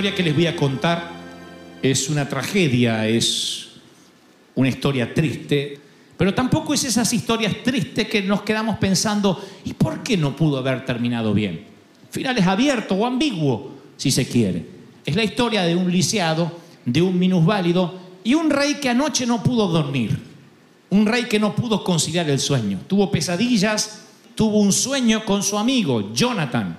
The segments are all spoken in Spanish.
historia que les voy a contar es una tragedia, es una historia triste, pero tampoco es esas historias tristes que nos quedamos pensando, ¿y por qué no pudo haber terminado bien? Final es abierto o ambiguo, si se quiere. Es la historia de un lisiado, de un minusválido y un rey que anoche no pudo dormir. Un rey que no pudo conciliar el sueño. Tuvo pesadillas, tuvo un sueño con su amigo, Jonathan,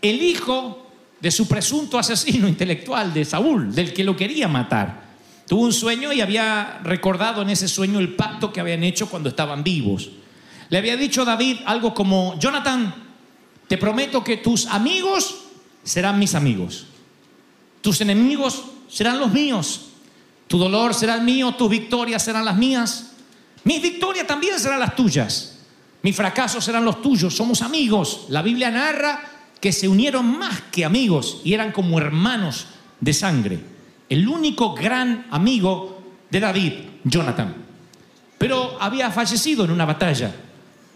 el hijo de su presunto asesino intelectual de Saúl, del que lo quería matar. Tuvo un sueño y había recordado en ese sueño el pacto que habían hecho cuando estaban vivos. Le había dicho David algo como, Jonathan, te prometo que tus amigos serán mis amigos, tus enemigos serán los míos, tu dolor será el mío, tus victorias serán las mías, mis victorias también serán las tuyas, mis fracasos serán los tuyos, somos amigos. La Biblia narra que se unieron más que amigos y eran como hermanos de sangre. El único gran amigo de David, Jonathan. Pero había fallecido en una batalla,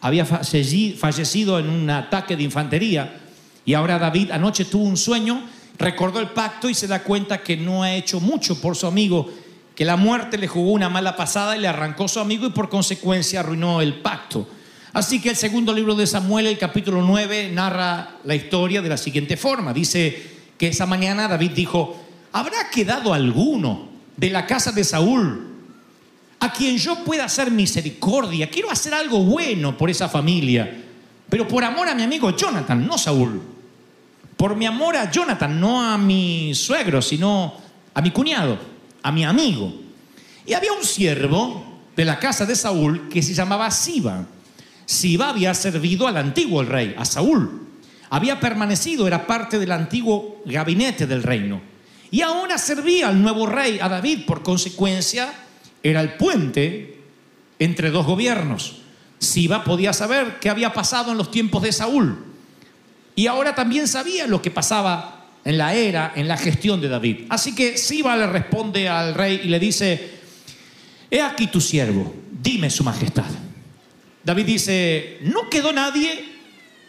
había falle- fallecido en un ataque de infantería y ahora David anoche tuvo un sueño, recordó el pacto y se da cuenta que no ha hecho mucho por su amigo, que la muerte le jugó una mala pasada y le arrancó su amigo y por consecuencia arruinó el pacto. Así que el segundo libro de Samuel, el capítulo 9, narra la historia de la siguiente forma. Dice que esa mañana David dijo, ¿habrá quedado alguno de la casa de Saúl a quien yo pueda hacer misericordia? Quiero hacer algo bueno por esa familia, pero por amor a mi amigo Jonathan, no Saúl. Por mi amor a Jonathan, no a mi suegro, sino a mi cuñado, a mi amigo. Y había un siervo de la casa de Saúl que se llamaba Siba. Siba había servido al antiguo el rey, a Saúl. Había permanecido, era parte del antiguo gabinete del reino. Y ahora servía al nuevo rey, a David. Por consecuencia, era el puente entre dos gobiernos. Siba podía saber qué había pasado en los tiempos de Saúl. Y ahora también sabía lo que pasaba en la era, en la gestión de David. Así que Siba le responde al rey y le dice, he aquí tu siervo, dime su majestad. David dice, ¿no quedó nadie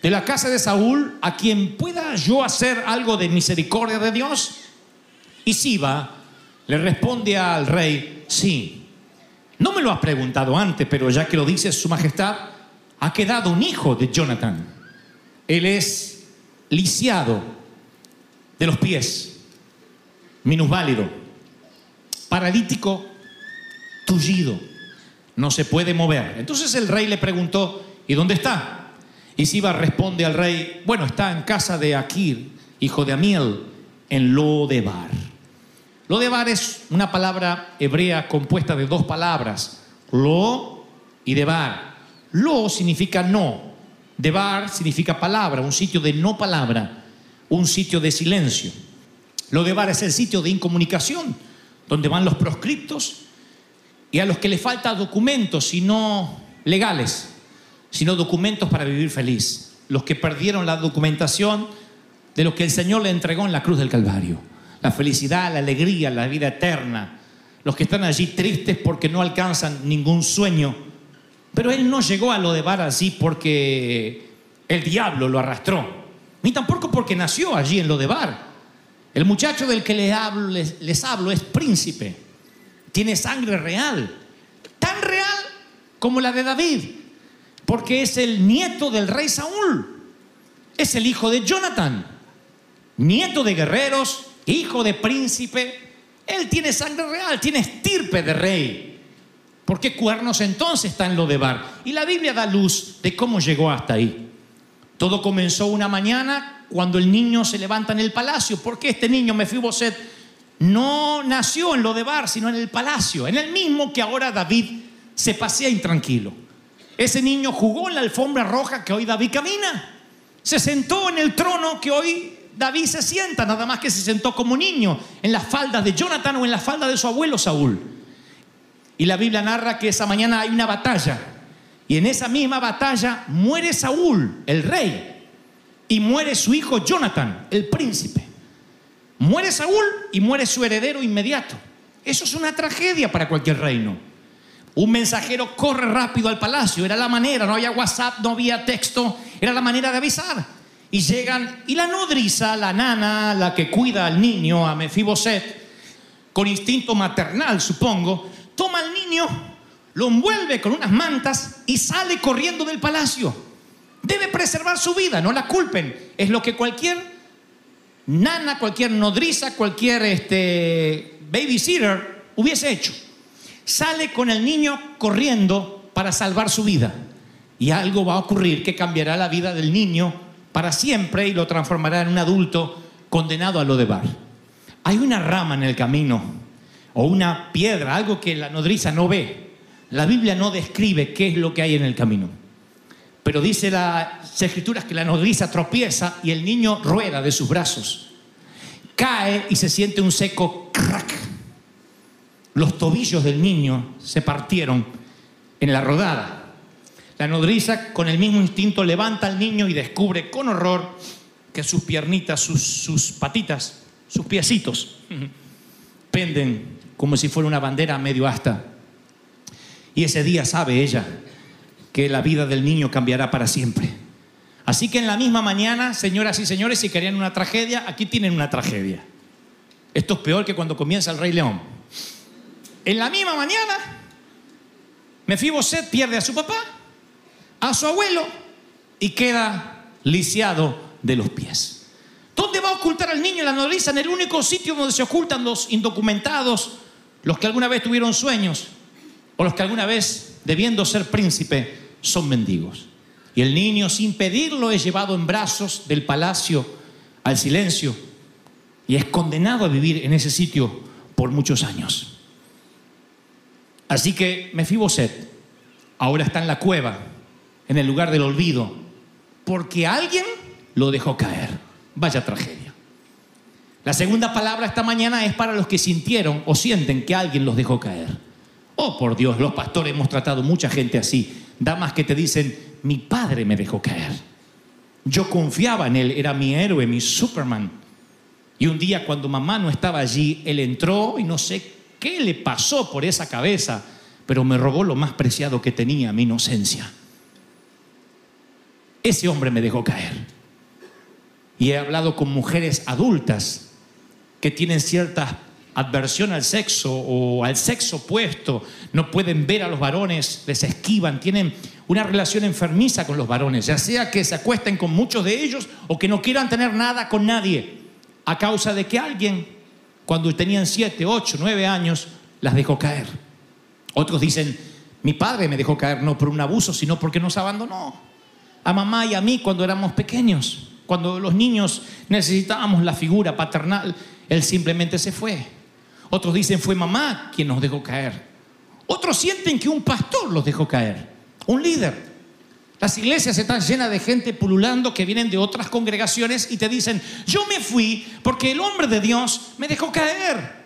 de la casa de Saúl a quien pueda yo hacer algo de misericordia de Dios? Y Siba le responde al rey, sí, no me lo has preguntado antes, pero ya que lo dice su majestad, ha quedado un hijo de Jonathan. Él es lisiado de los pies, minusválido, paralítico, tullido, no se puede mover. Entonces el rey le preguntó, ¿y dónde está? Y Siba responde al rey, bueno, está en casa de Aquir, hijo de Amiel, en Lodebar. Lodebar es una palabra hebrea compuesta de dos palabras, lo y debar. Lo significa no, debar significa palabra, un sitio de no palabra, un sitio de silencio. Lodebar es el sitio de incomunicación, donde van los proscriptos y a los que les falta documentos, sino legales, sino documentos para vivir feliz. Los que perdieron la documentación de lo que el Señor le entregó en la cruz del Calvario. La felicidad, la alegría, la vida eterna. Los que están allí tristes porque no alcanzan ningún sueño. Pero Él no llegó a lo de Bar así porque el diablo lo arrastró. Ni tampoco porque nació allí en lo de Bar. El muchacho del que les hablo es príncipe. Tiene sangre real. Tan real como la de David. porque es el nieto del rey Saúl. Es el hijo de Jonathan, nieto de guerreros, hijo de príncipe. Él tiene sangre real, tiene estirpe de rey. ¿Por qué cuernos entonces está en Lodebar? Y la Biblia da luz de cómo llegó hasta ahí. Todo comenzó una mañana cuando el niño se levanta en el palacio. porque este niño, Mefiboset, no nació en Lodebar, sino en el palacio, en el mismo que ahora David se pasea intranquilo? Ese niño jugó en la alfombra roja que hoy David camina. Se sentó en el trono que hoy David se sienta, nada más que se sentó como niño en las faldas de Jonathan o en las faldas de su abuelo Saúl. Y la Biblia narra que esa mañana hay una batalla. Y en esa misma batalla muere Saúl, el rey, y muere su hijo Jonathan, el príncipe. Muere Saúl y muere su heredero inmediato. Eso es una tragedia para cualquier reino. Un mensajero corre rápido al palacio, era la manera, no había WhatsApp, no había texto, era la manera de avisar. Y llegan, y la nodriza, la nana, la que cuida al niño, a Mefiboset, con instinto maternal, supongo, toma al niño, lo envuelve con unas mantas y sale corriendo del palacio. Debe preservar su vida, no la culpen. Es lo que cualquier nana, cualquier nodriza, cualquier este, babysitter hubiese hecho. Sale con el niño corriendo para salvar su vida. Y algo va a ocurrir que cambiará la vida del niño para siempre y lo transformará en un adulto condenado a lo de bar. Hay una rama en el camino o una piedra, algo que la nodriza no ve. La Biblia no describe qué es lo que hay en el camino. Pero dice las escrituras que la nodriza tropieza y el niño rueda de sus brazos. Cae y se siente un seco crack. Los tobillos del niño se partieron en la rodada. La nodriza con el mismo instinto levanta al niño y descubre con horror que sus piernitas, sus, sus patitas, sus piecitos penden como si fuera una bandera medio asta. Y ese día sabe ella que la vida del niño cambiará para siempre. Así que en la misma mañana, señoras y señores, si querían una tragedia, aquí tienen una tragedia. Esto es peor que cuando comienza el Rey León. En la misma mañana, Mefiboset pierde a su papá, a su abuelo y queda lisiado de los pies. ¿Dónde va a ocultar al niño la nodriza? En el único sitio donde se ocultan los indocumentados, los que alguna vez tuvieron sueños o los que alguna vez, debiendo ser príncipe, son mendigos. Y el niño, sin pedirlo, es llevado en brazos del palacio al silencio y es condenado a vivir en ese sitio por muchos años. Así que Mefiboset ahora está en la cueva, en el lugar del olvido, porque alguien lo dejó caer. Vaya tragedia. La segunda palabra esta mañana es para los que sintieron o sienten que alguien los dejó caer. Oh, por Dios, los pastores hemos tratado mucha gente así. Damas que te dicen, mi padre me dejó caer. Yo confiaba en él, era mi héroe, mi Superman. Y un día cuando mamá no estaba allí, él entró y no sé qué le pasó por esa cabeza, pero me robó lo más preciado que tenía, mi inocencia. Ese hombre me dejó caer. Y he hablado con mujeres adultas que tienen cierta adversión al sexo o al sexo opuesto, no pueden ver a los varones, les esquivan, tienen una relación enfermiza con los varones, ya sea que se acuesten con muchos de ellos o que no quieran tener nada con nadie, a causa de que alguien, cuando tenían siete, ocho, nueve años, las dejó caer. Otros dicen, mi padre me dejó caer no por un abuso, sino porque nos abandonó. A mamá y a mí cuando éramos pequeños, cuando los niños necesitábamos la figura paternal, él simplemente se fue. Otros dicen, fue mamá quien nos dejó caer. Otros sienten que un pastor los dejó caer, un líder. Las iglesias están llenas de gente pululando que vienen de otras congregaciones y te dicen, yo me fui porque el hombre de Dios me dejó caer.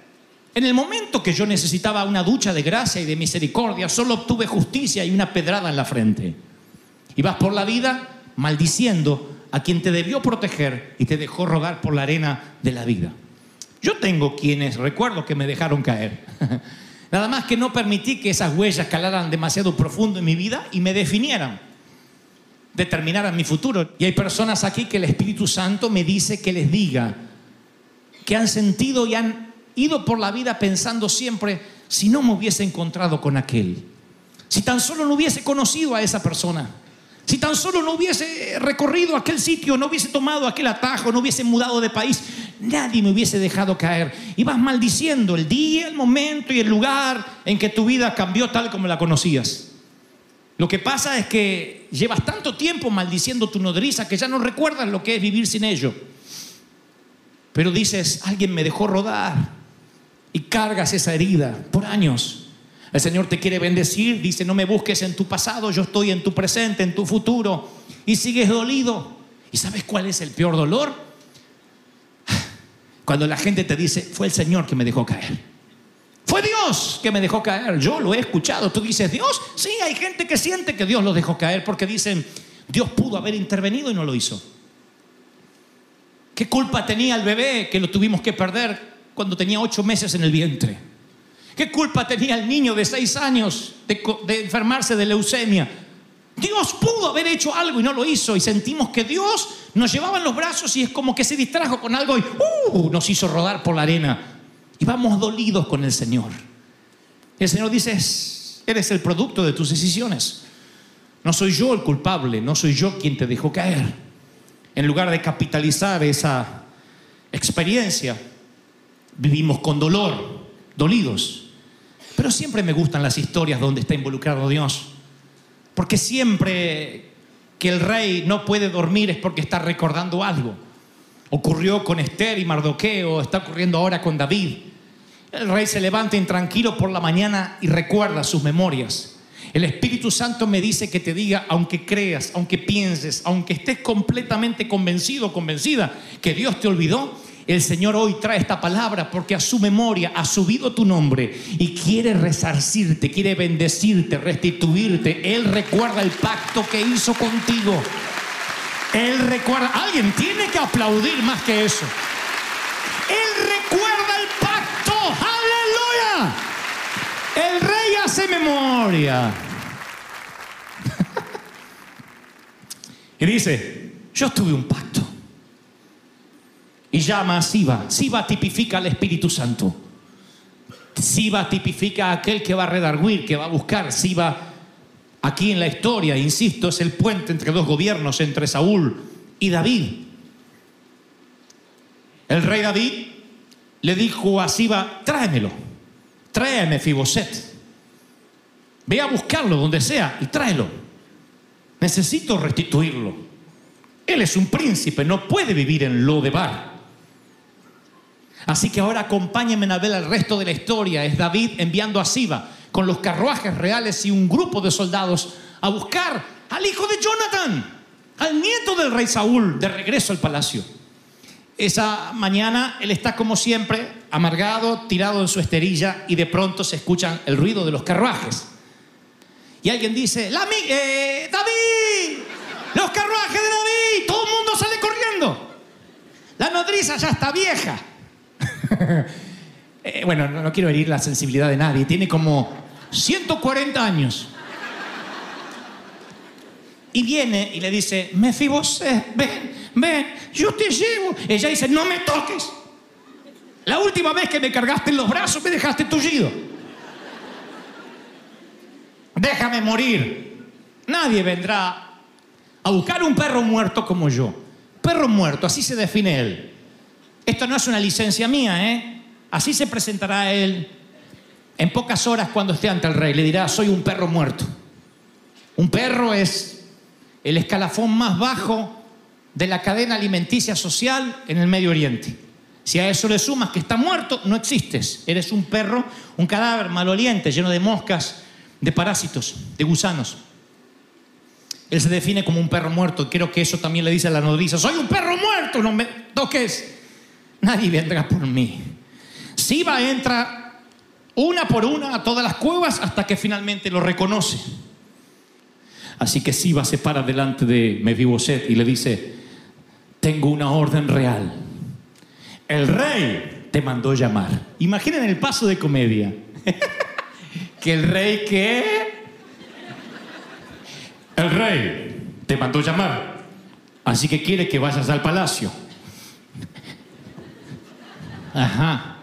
En el momento que yo necesitaba una ducha de gracia y de misericordia, solo obtuve justicia y una pedrada en la frente. Y vas por la vida maldiciendo a quien te debió proteger y te dejó rodar por la arena de la vida. Yo tengo quienes recuerdo que me dejaron caer. Nada más que no permití que esas huellas calaran demasiado profundo en mi vida y me definieran, determinaran mi futuro. Y hay personas aquí que el Espíritu Santo me dice que les diga que han sentido y han ido por la vida pensando siempre, si no me hubiese encontrado con aquel, si tan solo no hubiese conocido a esa persona, Si tan solo no hubiese recorrido aquel sitio, no hubiese tomado aquel atajo, no hubiese mudado de país, nadie me hubiese dejado caer. Y vas maldiciendo el día, el momento y el lugar en que tu vida cambió tal como la conocías. Lo que pasa es que llevas tanto tiempo maldiciendo tu nodriza que ya no recuerdas lo que es vivir sin ello. Pero dices, alguien me dejó rodar y cargas esa herida por años. El Señor te quiere bendecir, dice, no me busques en tu pasado, yo estoy en tu presente, en tu futuro. Y sigues dolido. ¿Y sabes cuál es el peor dolor? Cuando la gente te dice, fue el Señor que me dejó caer. Fue Dios que me dejó caer. Yo lo he escuchado. Tú dices, Dios, sí, hay gente que siente que Dios los dejó caer porque dicen, Dios pudo haber intervenido y no lo hizo. ¿Qué culpa tenía el bebé que lo tuvimos que perder cuando tenía ocho meses en el vientre? ¿Qué culpa tenía el niño de seis años de, enfermarse de leucemia? Dios pudo haber hecho algo y no lo hizo y sentimos que Dios nos llevaba en los brazos y es como que se distrajo con algo y ¡uh! nos hizo rodar por la arena. Y vamos dolidos con el Señor. El Señor dice, "Es- eres el producto de tus decisiones. No soy yo el culpable, no soy yo quien te dejó caer. En lugar de capitalizar esa experiencia, vivimos con dolor, dolidos. Pero siempre me gustan las historias donde está involucrado Dios. Porque siempre que el rey no puede dormir es porque está recordando algo. Ocurrió con Esther y Mardoqueo, está ocurriendo ahora con David. El rey se levanta intranquilo por la mañana y recuerda sus memorias. El Espíritu Santo me dice que te diga, aunque creas, aunque pienses, aunque estés completamente convencido o convencida que Dios te olvidó, el Señor hoy trae esta palabra porque a su memoria ha subido tu nombre y quiere resarcirte, quiere bendecirte, restituirte. Él recuerda el pacto que hizo contigo. Él recuerda, alguien tiene que aplaudir más que eso. Él recuerda el pacto, aleluya. El rey hace memoria. y dice, yo tuve un pacto. Y llama a Siba. Siba tipifica al Espíritu Santo. Siba tipifica a aquel que va a redarguir, que va a buscar. Siba, aquí en la historia, insisto, es el puente entre dos gobiernos, entre Saúl y David. El rey David le dijo a Siba, tráemelo, tráeme Fiboset. Ve a buscarlo donde sea y tráelo. Necesito restituirlo. Él es un príncipe, no puede vivir en Lodebar. Así que ahora acompáñenme a ver el resto de la historia. Es David enviando a Siba con los carruajes reales y un grupo de soldados a buscar al hijo de Jonathan, al nieto del rey Saúl, de regreso al palacio. Esa mañana él está como siempre, amargado, tirado en su esterilla y de pronto se escuchan el ruido de los carruajes. Y alguien dice, "La eh, David, los carruajes de David, todo el mundo sale corriendo. La nodriza ya está vieja. Eh, bueno, no, quiero herir la sensibilidad de nadie, tiene como 140 años. Y viene y le dice, Mefibosé, ven, ven, yo te llevo. Ella dice, no me toques. La última vez que me cargaste en los brazos me dejaste tullido. Déjame morir. Nadie vendrá a buscar un perro muerto como yo. Perro muerto, así se define él. Esto no es una licencia mía, ¿eh? Así se presentará él en pocas horas cuando esté ante el rey. Le dirá, soy un perro muerto. Un perro es el escalafón más bajo de la cadena alimenticia social en el Medio Oriente. Si a eso le sumas que está muerto, no existes. Eres un perro, un cadáver maloliente, lleno de moscas, de parásitos, de gusanos. Él se define como un perro muerto. Creo que eso también le dice a la nodriza, soy un perro muerto, no me toques. Nadie vendrá por mí. Siba entra una por una a todas las cuevas hasta que finalmente lo reconoce. Así que Siba se para delante de Mefiboset y le dice, tengo una orden real. El rey te mandó llamar. Imaginen el paso de comedia. que el rey que... El rey te mandó llamar. Así que quiere que vayas al palacio. Ajá.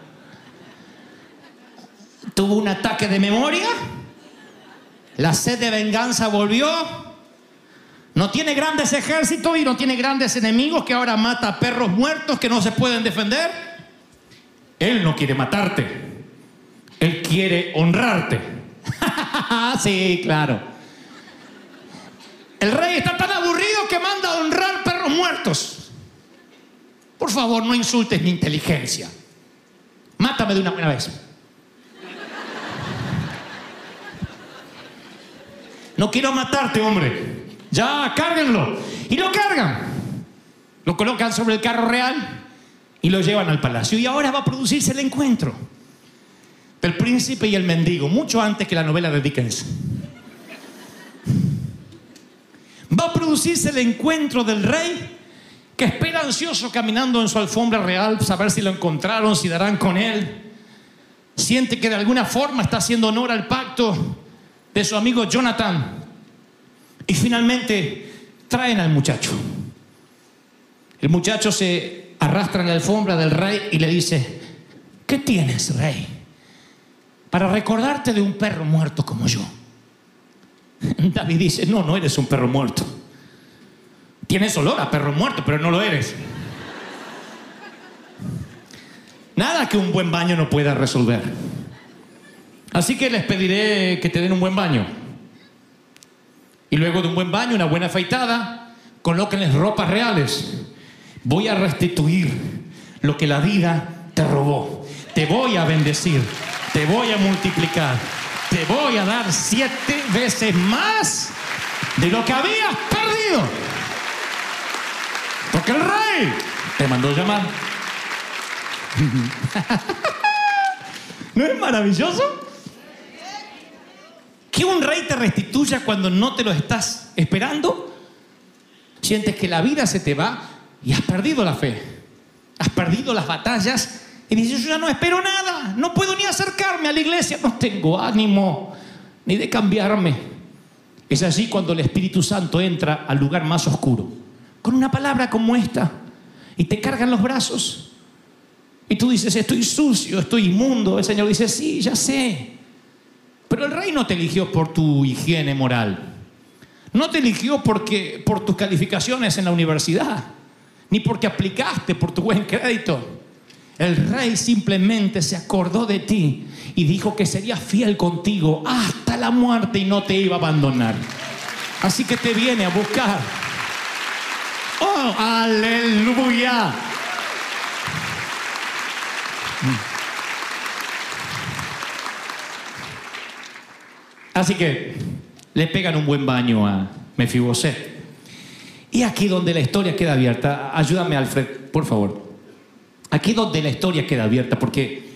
Tuvo un ataque de memoria. La sed de venganza volvió. No tiene grandes ejércitos y no tiene grandes enemigos que ahora mata a perros muertos que no se pueden defender. Él no quiere matarte. Él quiere honrarte. sí, claro. El rey está tan aburrido que manda a honrar perros muertos. Por favor, no insultes mi inteligencia. Mátame de una buena vez. No quiero matarte, hombre. Ya, cárguenlo. Y lo cargan. Lo colocan sobre el carro real y lo llevan al palacio. Y ahora va a producirse el encuentro del príncipe y el mendigo, mucho antes que la novela de Dickens. Va a producirse el encuentro del rey que espera ansioso caminando en su alfombra real, saber si lo encontraron, si darán con él. Siente que de alguna forma está haciendo honor al pacto de su amigo Jonathan. Y finalmente traen al muchacho. El muchacho se arrastra en la alfombra del rey y le dice, ¿qué tienes, rey? Para recordarte de un perro muerto como yo. David dice, no, no eres un perro muerto. Tienes olor a perro muerto, pero no lo eres. Nada que un buen baño no pueda resolver. Así que les pediré que te den un buen baño. Y luego de un buen baño, una buena afeitada, colóquenles ropas reales. Voy a restituir lo que la vida te robó. Te voy a bendecir. Te voy a multiplicar. Te voy a dar siete veces más de lo que habías perdido. Porque el rey te mandó llamar. ¿No es maravilloso? Que un rey te restituya cuando no te lo estás esperando. Sientes que la vida se te va y has perdido la fe. Has perdido las batallas y dices, yo ya no espero nada. No puedo ni acercarme a la iglesia. No tengo ánimo ni de cambiarme. Es allí cuando el Espíritu Santo entra al lugar más oscuro. Con una palabra como esta. Y te cargan los brazos. Y tú dices, estoy sucio, estoy inmundo. El Señor dice, sí, ya sé. Pero el rey no te eligió por tu higiene moral. No te eligió porque, por tus calificaciones en la universidad. Ni porque aplicaste por tu buen crédito. El rey simplemente se acordó de ti y dijo que sería fiel contigo hasta la muerte y no te iba a abandonar. Así que te viene a buscar. ¡Oh, aleluya! Así que le pegan un buen baño a Mefiboset. Y aquí donde la historia queda abierta, ayúdame Alfred, por favor. Aquí donde la historia queda abierta, porque,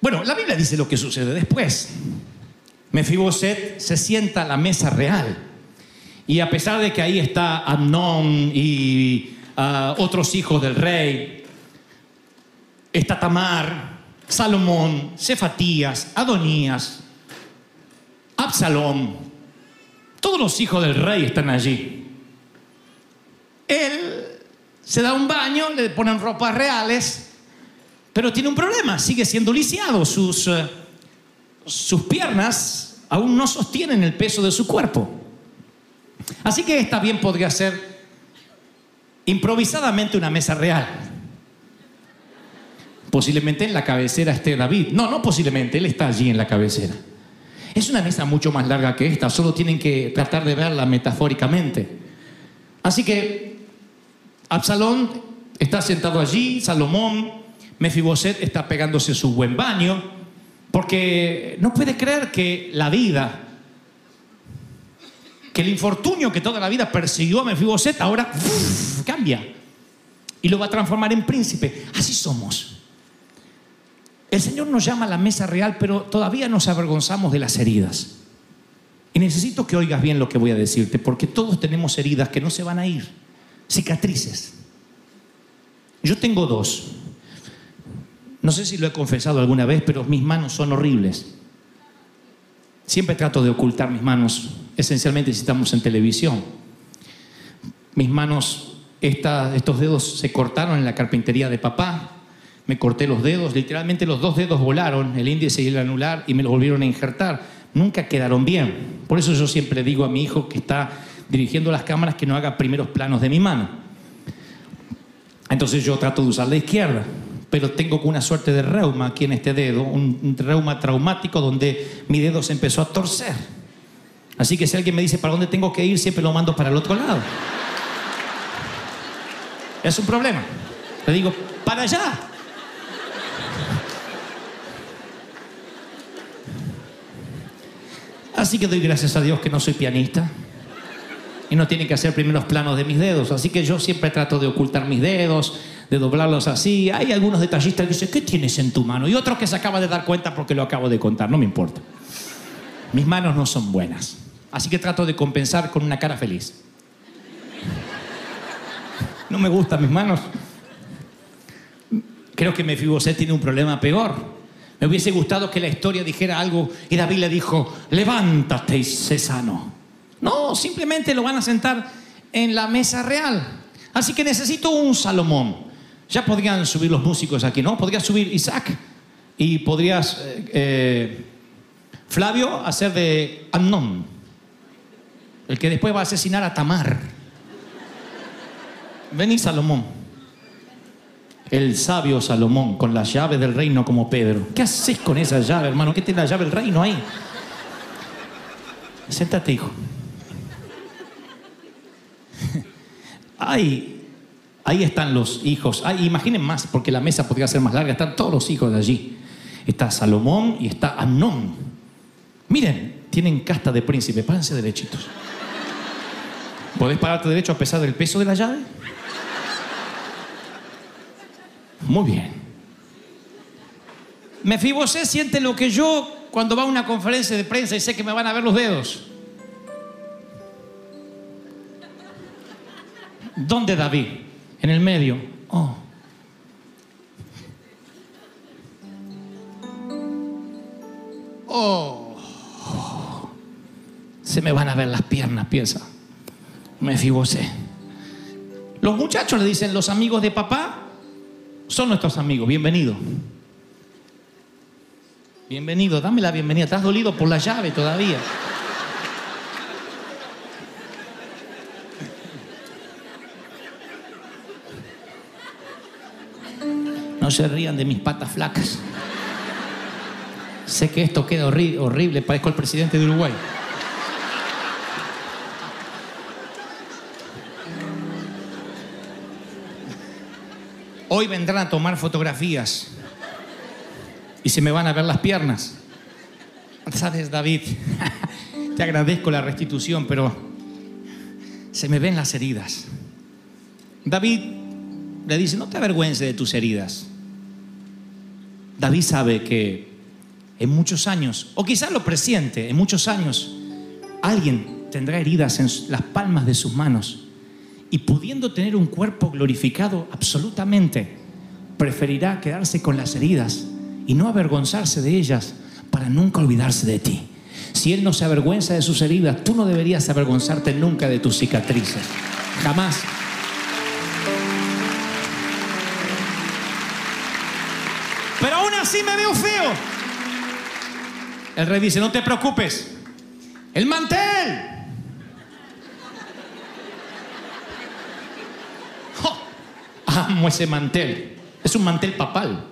bueno, la Biblia dice lo que sucede después. Mefiboset se sienta a la mesa real. Y a pesar de que ahí está Amnón y ah, otros hijos del rey, está Tamar, Salomón, Cefatías, Adonías, Absalón, todos los hijos del rey están allí. Él se da un baño, le ponen ropas reales, pero tiene un problema, sigue siendo lisiado, sus, eh, sus piernas aún no sostienen el peso de su cuerpo. Así que esta bien podría ser improvisadamente una mesa real. Posiblemente en la cabecera esté David. No, no posiblemente, él está allí en la cabecera. Es una mesa mucho más larga que esta, solo tienen que tratar de verla metafóricamente. Así que Absalón está sentado allí, Salomón, Mefiboset está pegándose su buen baño, porque no puede creer que la vida, que el infortunio que toda la vida persiguió a Mefiboset ahora cambia y lo va a transformar en príncipe. Así somos. El Señor nos llama a la mesa real, pero todavía nos avergonzamos de las heridas. Y necesito que oigas bien lo que voy a decirte, porque todos tenemos heridas que no se van a ir, cicatrices. Yo tengo dos. No sé si lo he confesado alguna vez, pero mis manos son horribles. Siempre trato de ocultar mis manos, esencialmente si estamos en televisión. Mis manos, estos dedos se cortaron en la carpintería de papá. Me corté los dedos, literalmente los dos dedos volaron, el índice y el anular, y me los volvieron a injertar. Nunca quedaron bien. Por eso yo siempre digo a mi hijo que está dirigiendo las cámaras que no haga primeros planos de mi mano. Entonces yo trato de usar la izquierda, pero tengo una suerte de reuma aquí en este dedo, un, reuma traumático donde mi dedo se empezó a torcer. Así que si alguien me dice para dónde tengo que ir, siempre lo mando para el otro lado. Es un problema. Le digo, para allá. Así que doy gracias a Dios que no soy pianista y no tiene que hacer primeros planos de mis dedos. Así que yo siempre trato de ocultar mis dedos, de doblarlos así. Hay algunos detallistas que dicen, ¿qué tienes en tu mano? Y otros que se acaba de dar cuenta porque lo acabo de contar, no me importa. Mis manos no son buenas. Así que trato de compensar con una cara feliz. No me gustan mis manos. Creo que Mefiboset tiene un problema peor. Me hubiese gustado que la historia dijera algo y David le dijo, levántate y sé sano. No, simplemente lo van a sentar en la mesa real. Así que necesito un Salomón. Ya podrían subir los músicos aquí, ¿no? Podría subir Isaac y podrías, eh, eh, Flavio, hacer de Amnón, el que después va a asesinar a Tamar. Vení, Salomón. El sabio Salomón con la llave del reino como Pedro. ¿Qué haces con esa llave, hermano? ¿Qué tiene la llave del reino ahí? Siéntate, hijo. Ay, ahí están los hijos. Ay, imaginen más, porque la mesa podría ser más larga. Están todos los hijos de allí. Está Salomón y está Amnón. Miren, tienen casta de príncipe. Párense derechitos. ¿Podés pararte derecho a pesar del peso de la llave? Muy bien. Mefibosé siente lo que yo cuando va a una conferencia de prensa y sé que me van a ver los dedos. ¿Dónde David? En el medio. Oh. Oh. Se me van a ver las piernas, piensa. Mefibosé. Los muchachos le dicen, los amigos de papá son nuestros amigos. Bienvenido. Bienvenido, dame la bienvenida. Estás dolido por la llave todavía. No se rían de mis patas flacas. Sé que esto queda horri- horrible, parezco el presidente de Uruguay. Hoy vendrán a tomar fotografías y se me van a ver las piernas. ¿Sabes, David? Te agradezco la restitución, pero se me ven las heridas. David le dice, no te avergüences de tus heridas. David sabe que en muchos años, o quizás lo presiente, en muchos años, alguien tendrá heridas en las palmas de sus manos y pudiendo tener un cuerpo glorificado absolutamente, preferirá quedarse con las heridas y no avergonzarse de ellas para nunca olvidarse de ti. Si Él no se avergüenza de sus heridas, tú no deberías avergonzarte nunca de tus cicatrices. Jamás. Así me veo feo. El rey dice, no te preocupes. El mantel. ¡Jo! Amo ese mantel. Es un mantel papal.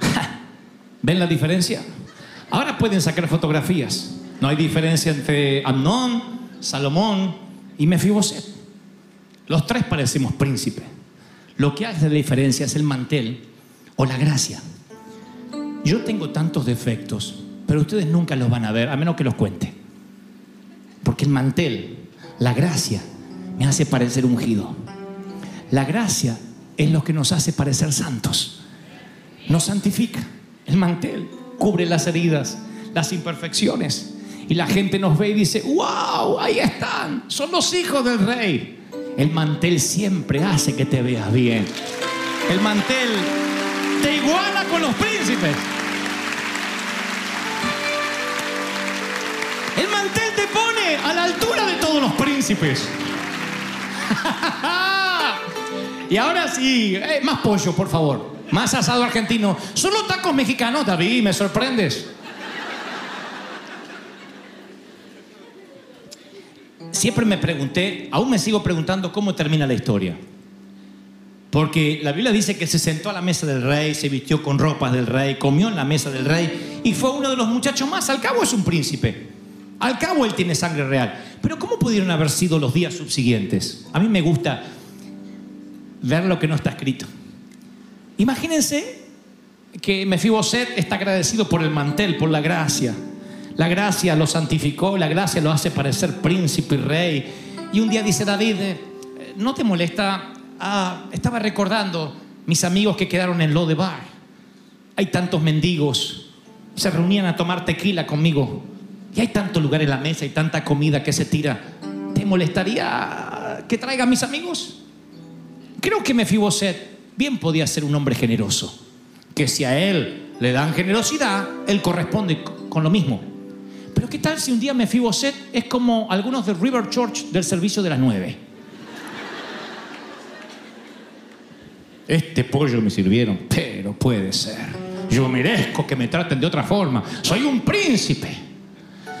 ¿Ven la diferencia? Ahora pueden sacar fotografías. No hay diferencia entre Amnón, Salomón y Mefiboset. Los tres parecemos príncipes. Lo que hace la diferencia es el mantel o la gracia. Yo tengo tantos defectos, pero ustedes nunca los van a ver, a menos que los cuente. Porque el mantel, la gracia, me hace parecer ungido. La gracia es lo que nos hace parecer santos. Nos santifica. El mantel cubre las heridas, las imperfecciones. Y la gente nos ve y dice, wow, ahí están, son los hijos del rey. El mantel siempre hace que te veas bien. El mantel te iguala con los príncipes. El mantel te pone a la altura de todos los príncipes. y ahora sí, eh, más pollo, por favor. Más asado argentino. Solo tacos mexicanos, David, me sorprendes. Siempre me pregunté, aún me sigo preguntando cómo termina la historia. Porque la Biblia dice que se sentó a la mesa del rey, se vistió con ropas del rey, comió en la mesa del rey y fue uno de los muchachos más. Al cabo es un príncipe. Al cabo él tiene sangre real. Pero ¿cómo pudieron haber sido los días subsiguientes? A mí me gusta ver lo que no está escrito. Imagínense que Mefiboset está agradecido por el mantel, por la gracia. La gracia lo santificó, la gracia lo hace parecer príncipe y rey. Y un día dice David, eh, ¿no te molesta? Ah, estaba recordando mis amigos que quedaron en Lodebar. Hay tantos mendigos, se reunían a tomar tequila conmigo. Y hay tanto lugar en la mesa y tanta comida que se tira. ¿Te molestaría que traiga a mis amigos? Creo que Mefiboset bien podía ser un hombre generoso. Que si a él le dan generosidad, él corresponde con lo mismo. Pero ¿qué tal si un día Mefiboset es como algunos de River Church del servicio de las nueve? Este pollo me sirvieron, pero puede ser. Yo merezco que me traten de otra forma. Soy un príncipe.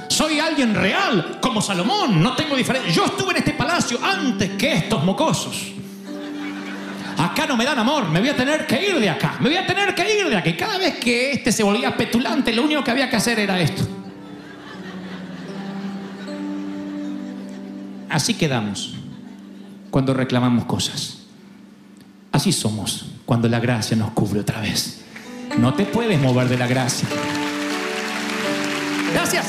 Soy alguien real, como Salomón. No tengo diferencia. Yo estuve en este palacio antes que estos mocosos. Acá no me dan amor, me voy a tener que ir de acá, me voy a tener que ir de aquí. Cada vez que este se volvía petulante, lo único que había que hacer era esto. Así quedamos cuando reclamamos cosas. Así somos cuando la gracia nos cubre otra vez. No te puedes mover de la gracia. Gracias.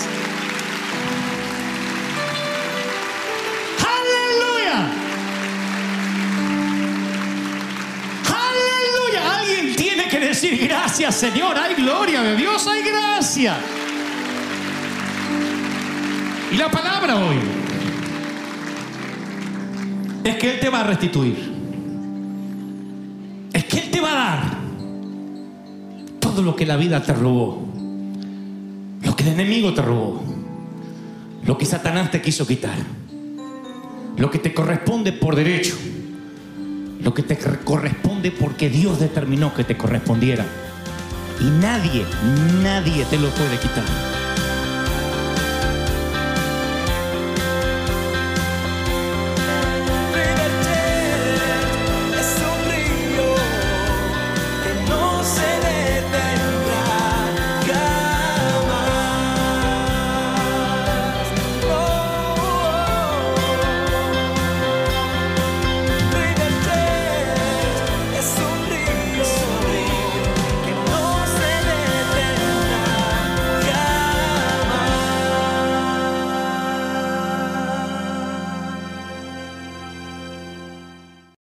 Aleluya. Aleluya. Alguien tiene que decir gracias, Señor. Hay gloria de Dios, hay gracia. Y la palabra hoy es que Él te va a restituir. Es que Él te va a dar todo lo que la vida te robó, lo que el enemigo te robó, lo que Satanás te quiso quitar, lo que te corresponde por derecho, lo que te corresponde porque Dios determinó que te correspondiera. Y nadie, nadie te lo puede quitar.